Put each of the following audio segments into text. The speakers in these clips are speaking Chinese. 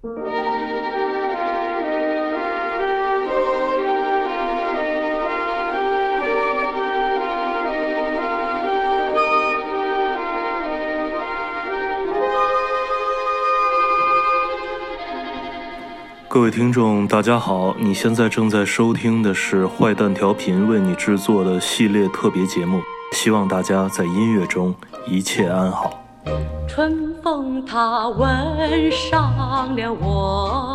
各位听众，大家好！你现在正在收听的是《坏蛋调频》为你制作的系列特别节目，希望大家在音乐中一切安好。春等他吻上了我。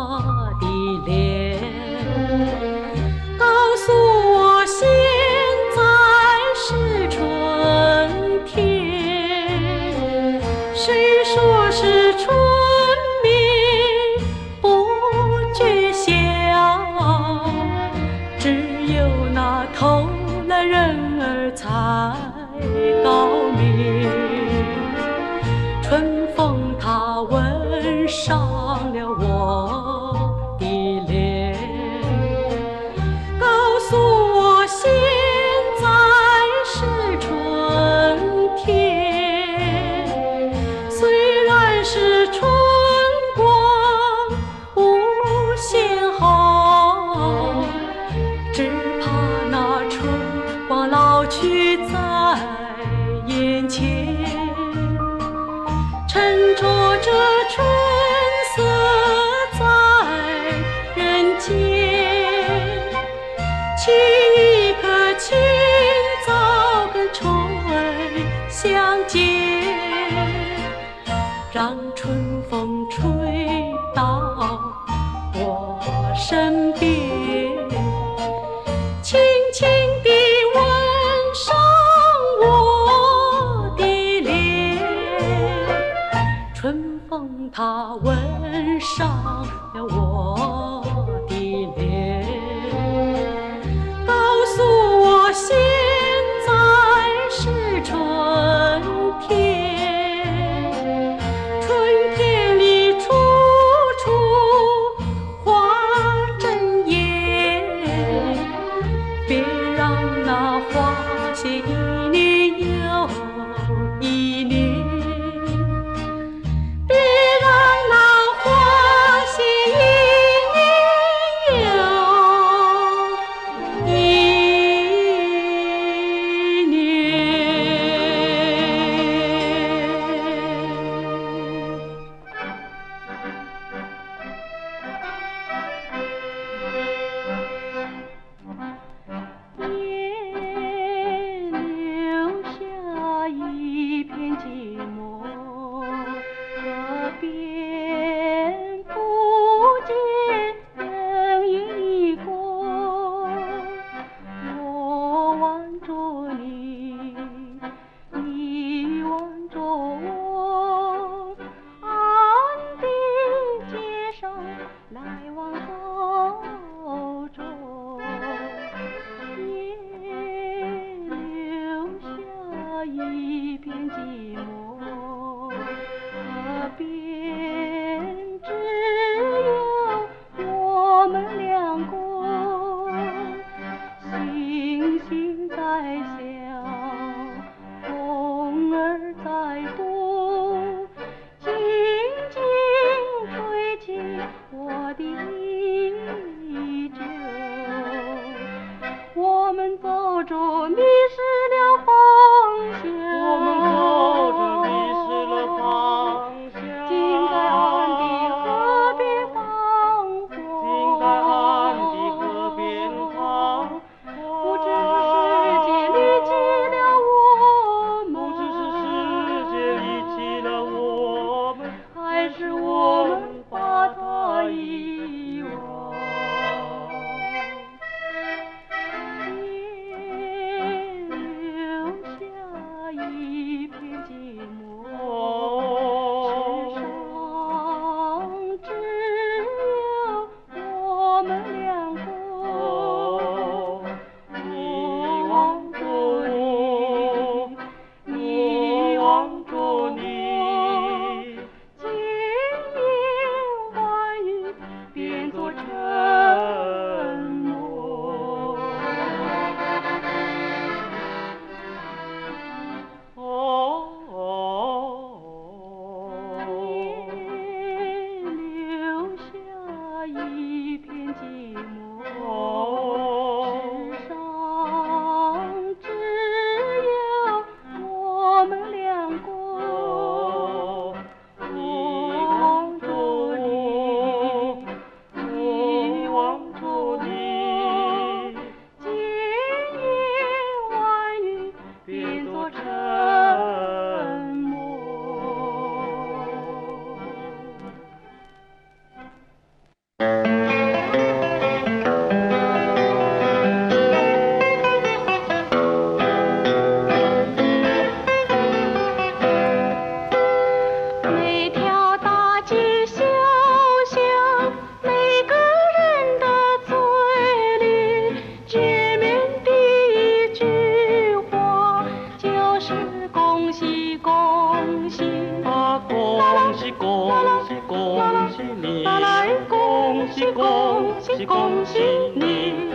啊！恭喜恭喜恭喜你！恭喜恭喜恭喜你！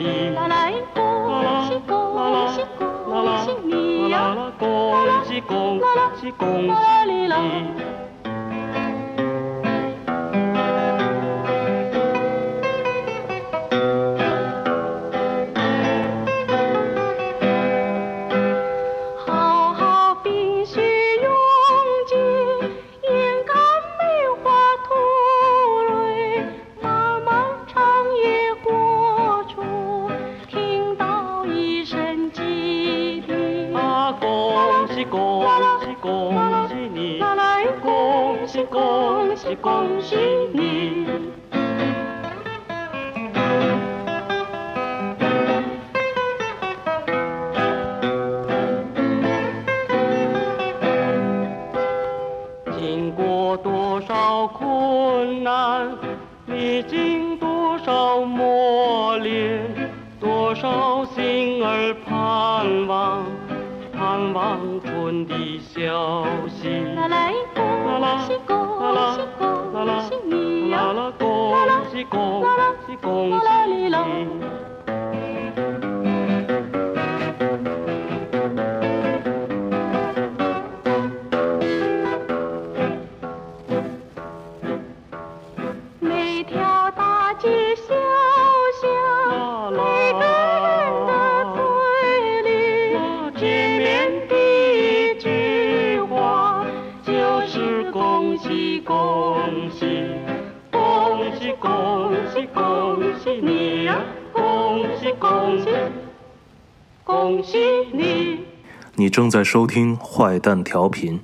大地。啦啦恭喜恭喜恭喜你呀！啦啦恭喜恭喜恭啦困难，历经多少磨练，多少心儿盼望，盼望春的消息。啦啦恭喜恭喜恭喜你呀！啦啦恭喜恭喜恭喜你！你正在收听坏蛋调频。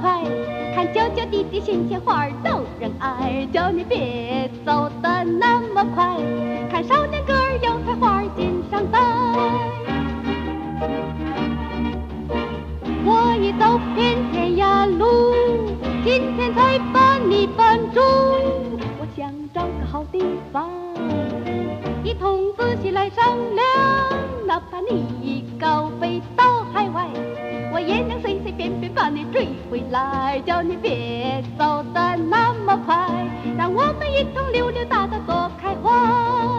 快，看娇娇滴滴、新鲜花儿逗人爱。叫你别走的那么快，看少年歌儿油菜花襟上戴。我已走遍天涯路，今天才把你绊住。我想找个好地方，一同仔细来商量。哪怕你高飞到，也能随随便便把你追回来。叫你别走的那么快，让我们一同溜溜达达多开怀。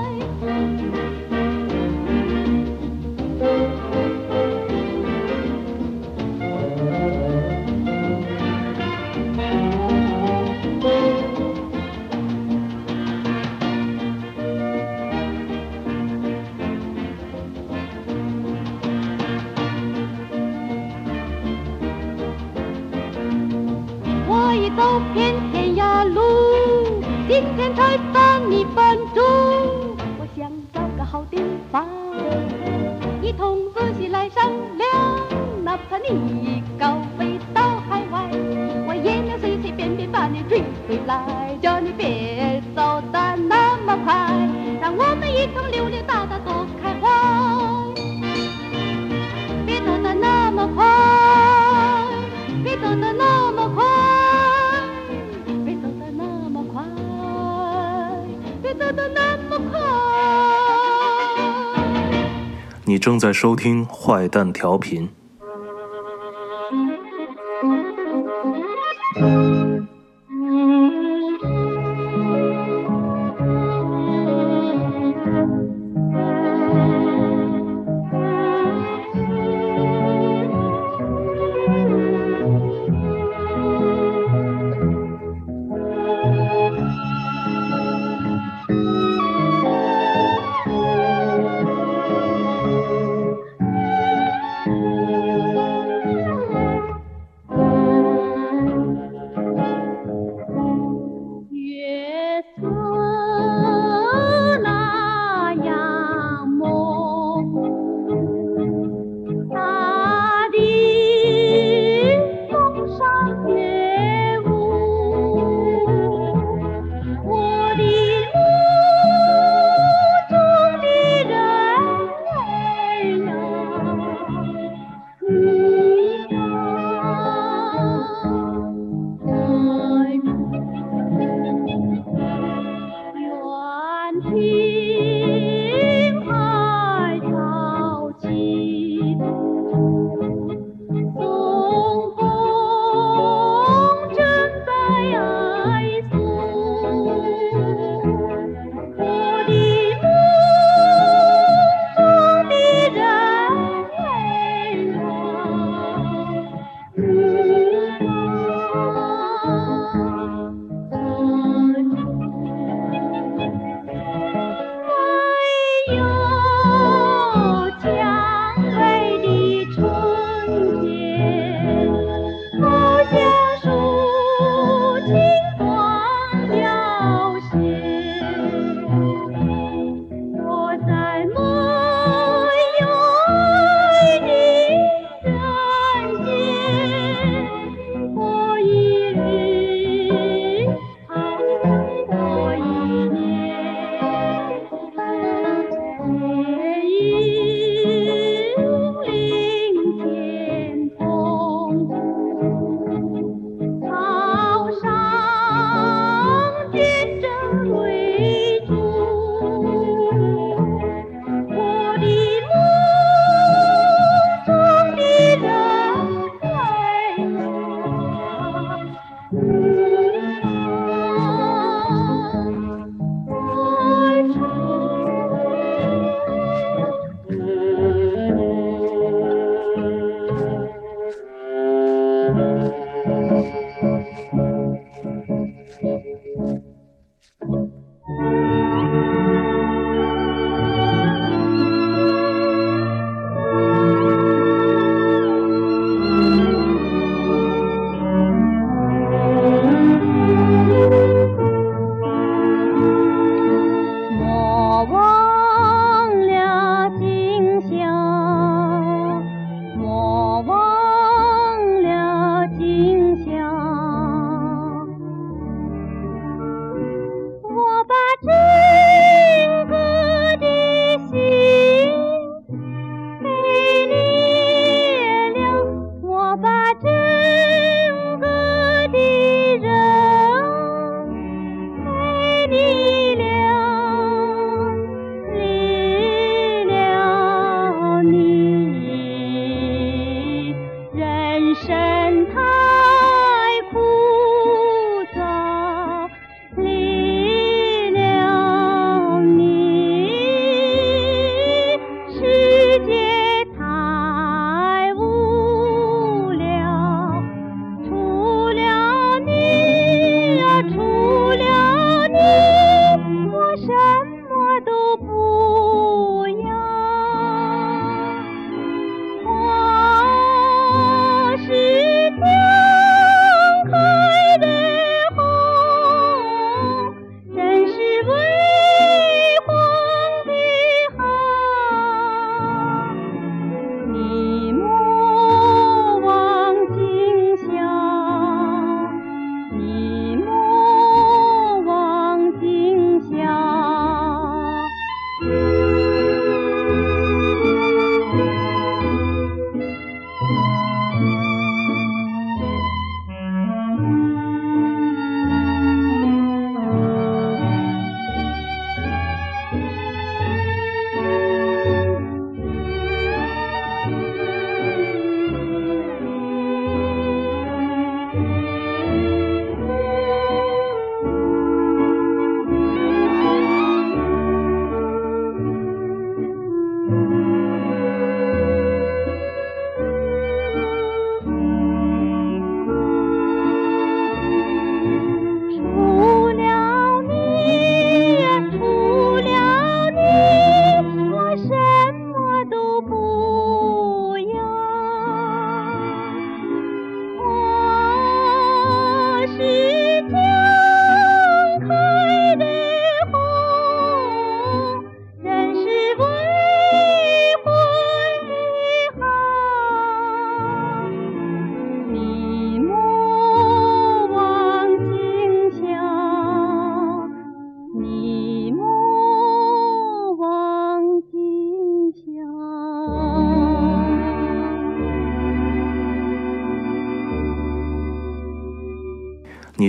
今天才把你绊住。我想找个好地方，一同坐起来商量。哪怕你高飞到海外，我也能随随便便把你追回来。叫你别正在收听坏蛋调频。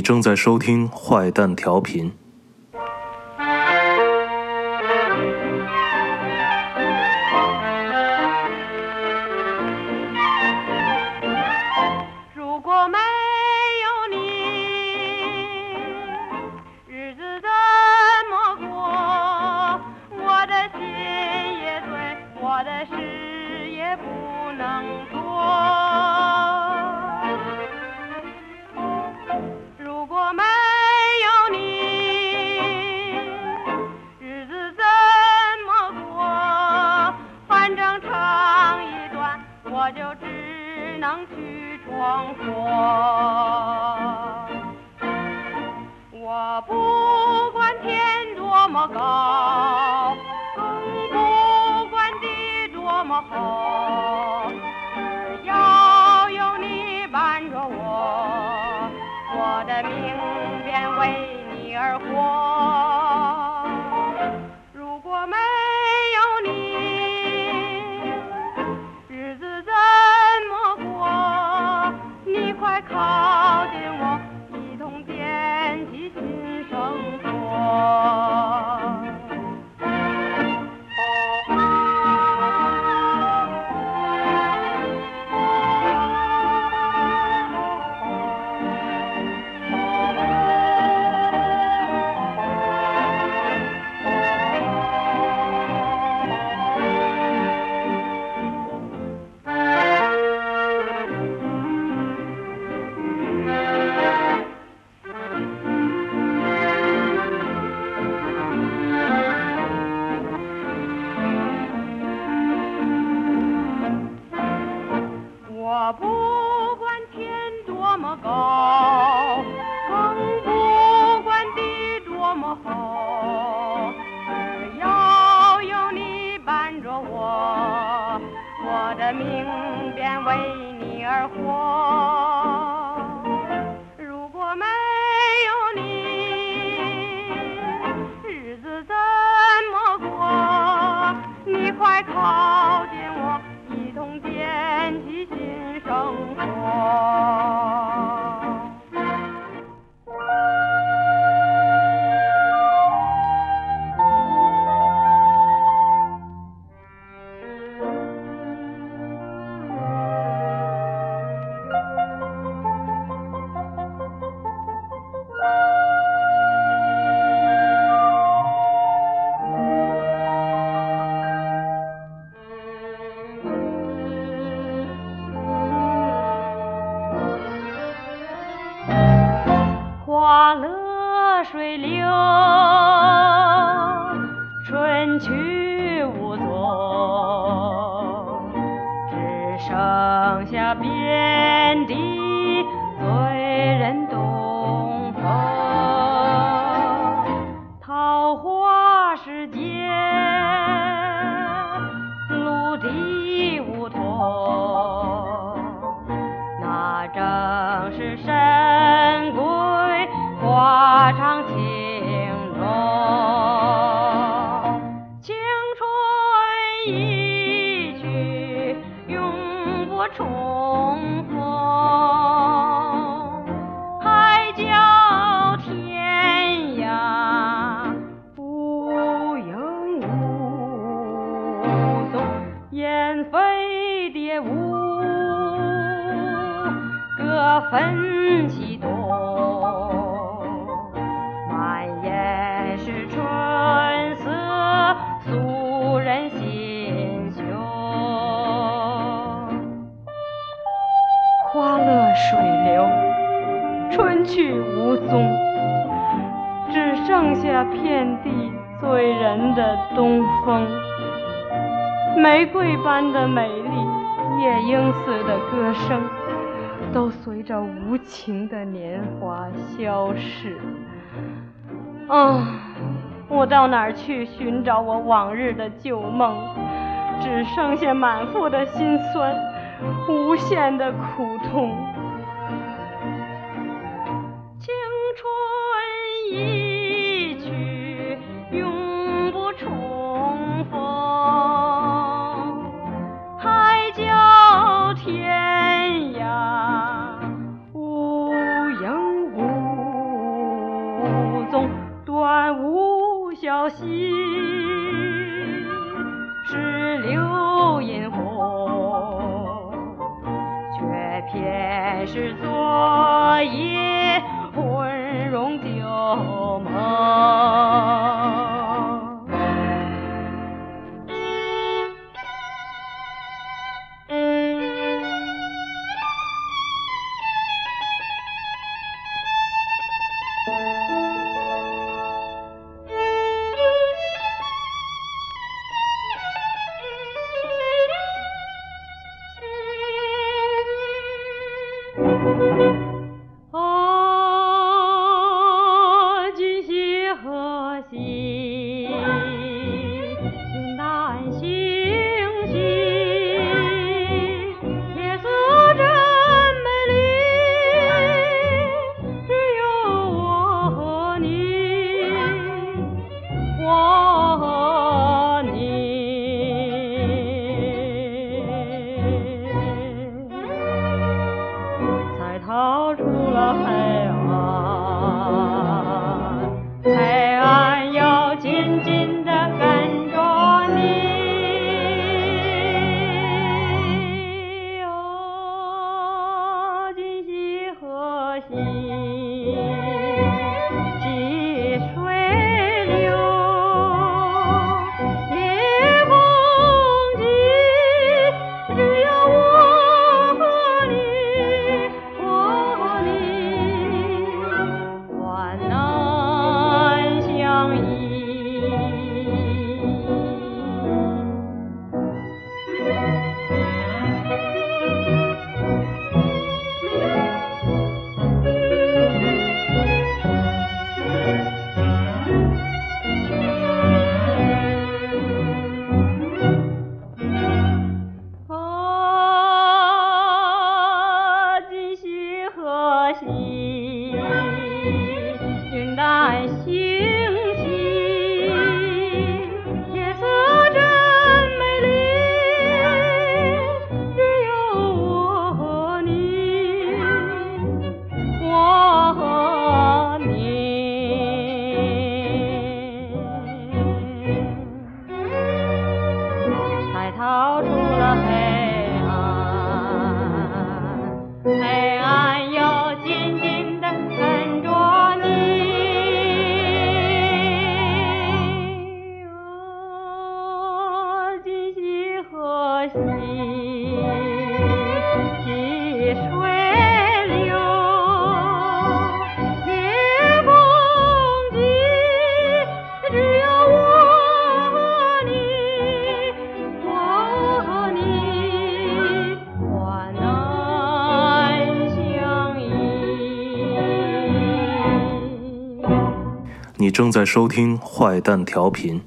你正在收听坏蛋调频。人的东风。玫瑰般的美丽夜莺似的歌声都随着无情的年华消逝。啊我到哪儿去寻找我往日的旧梦？只剩下满腹的心酸无限的苦痛。偏是昨夜温柔旧梦。正在收听坏蛋调频。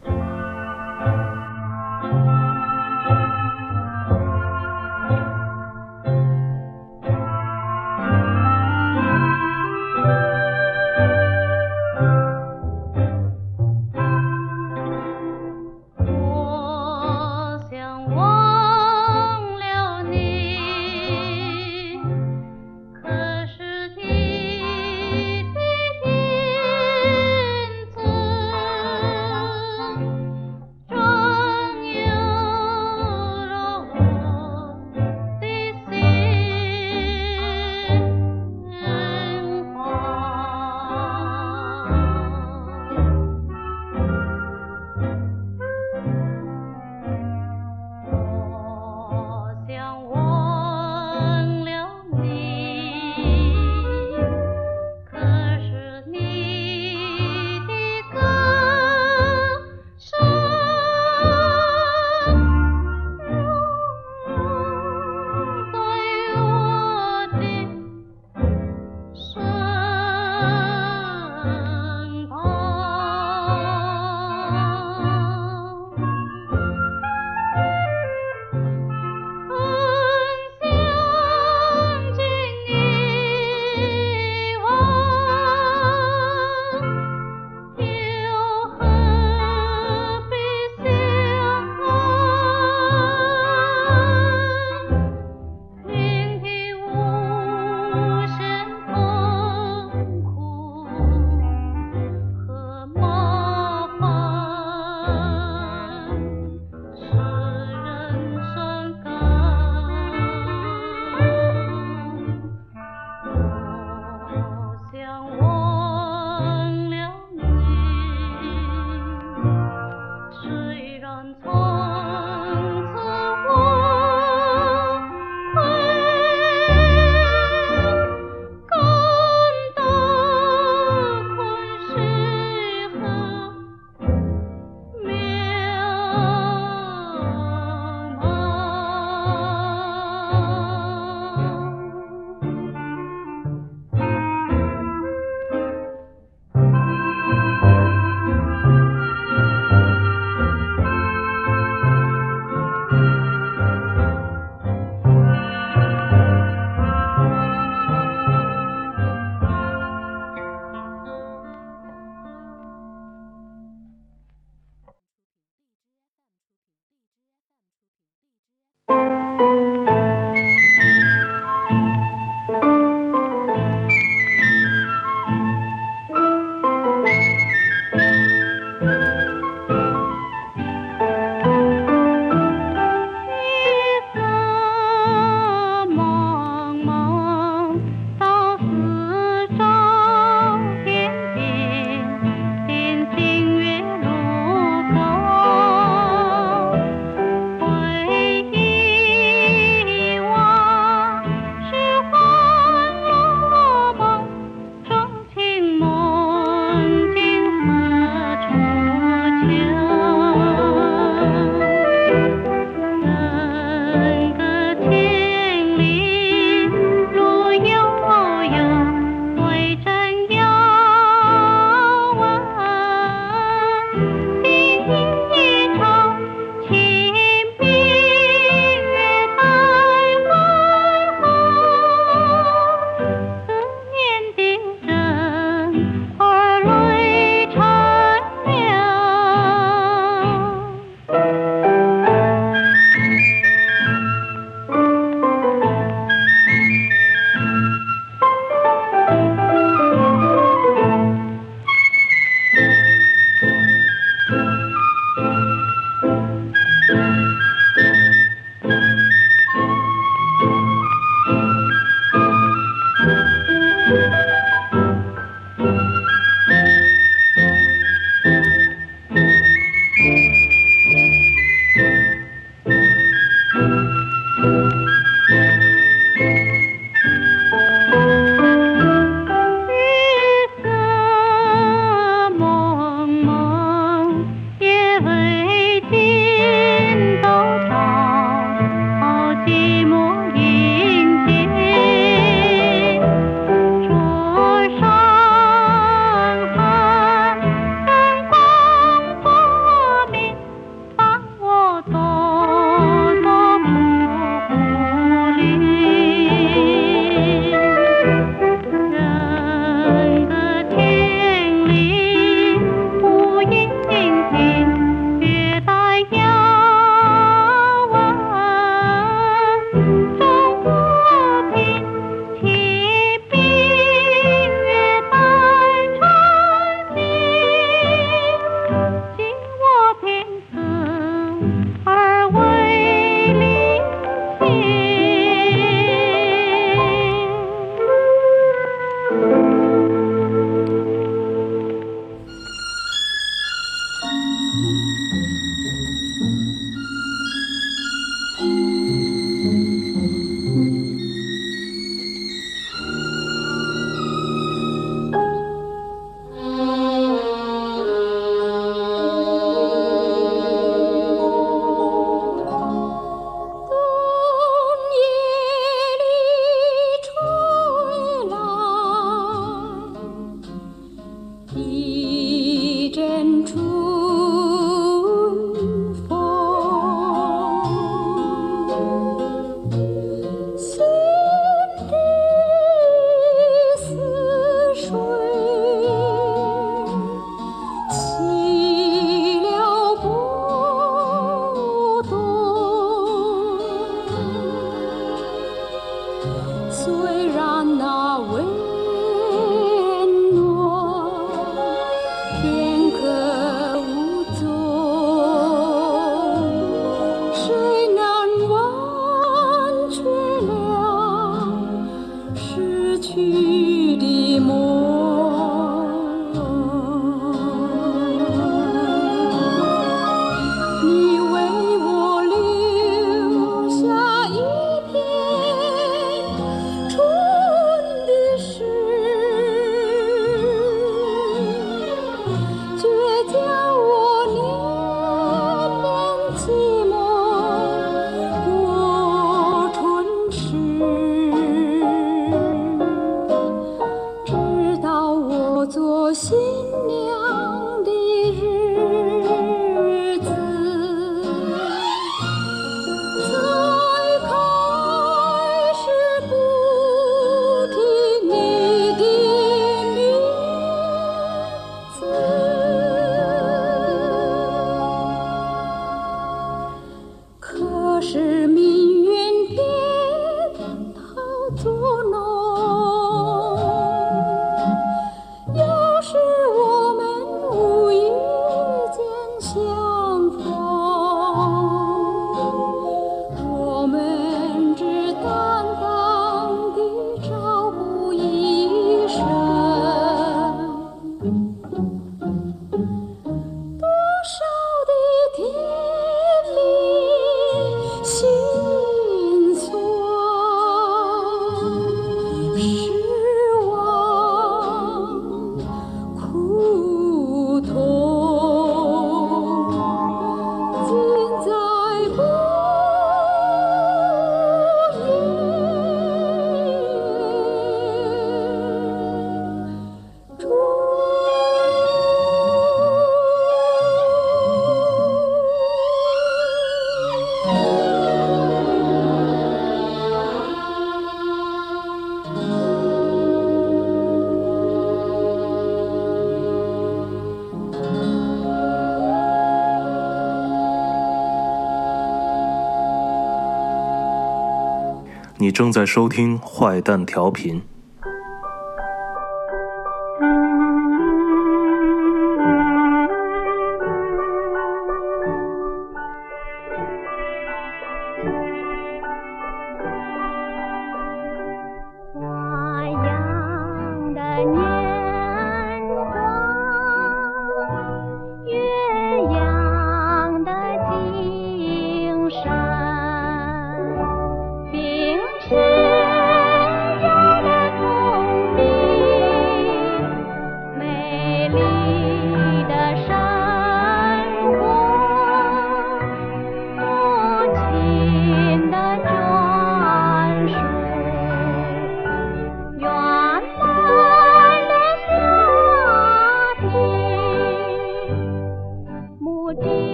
正在收听坏蛋调频。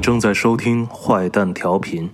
正在收听坏蛋调频。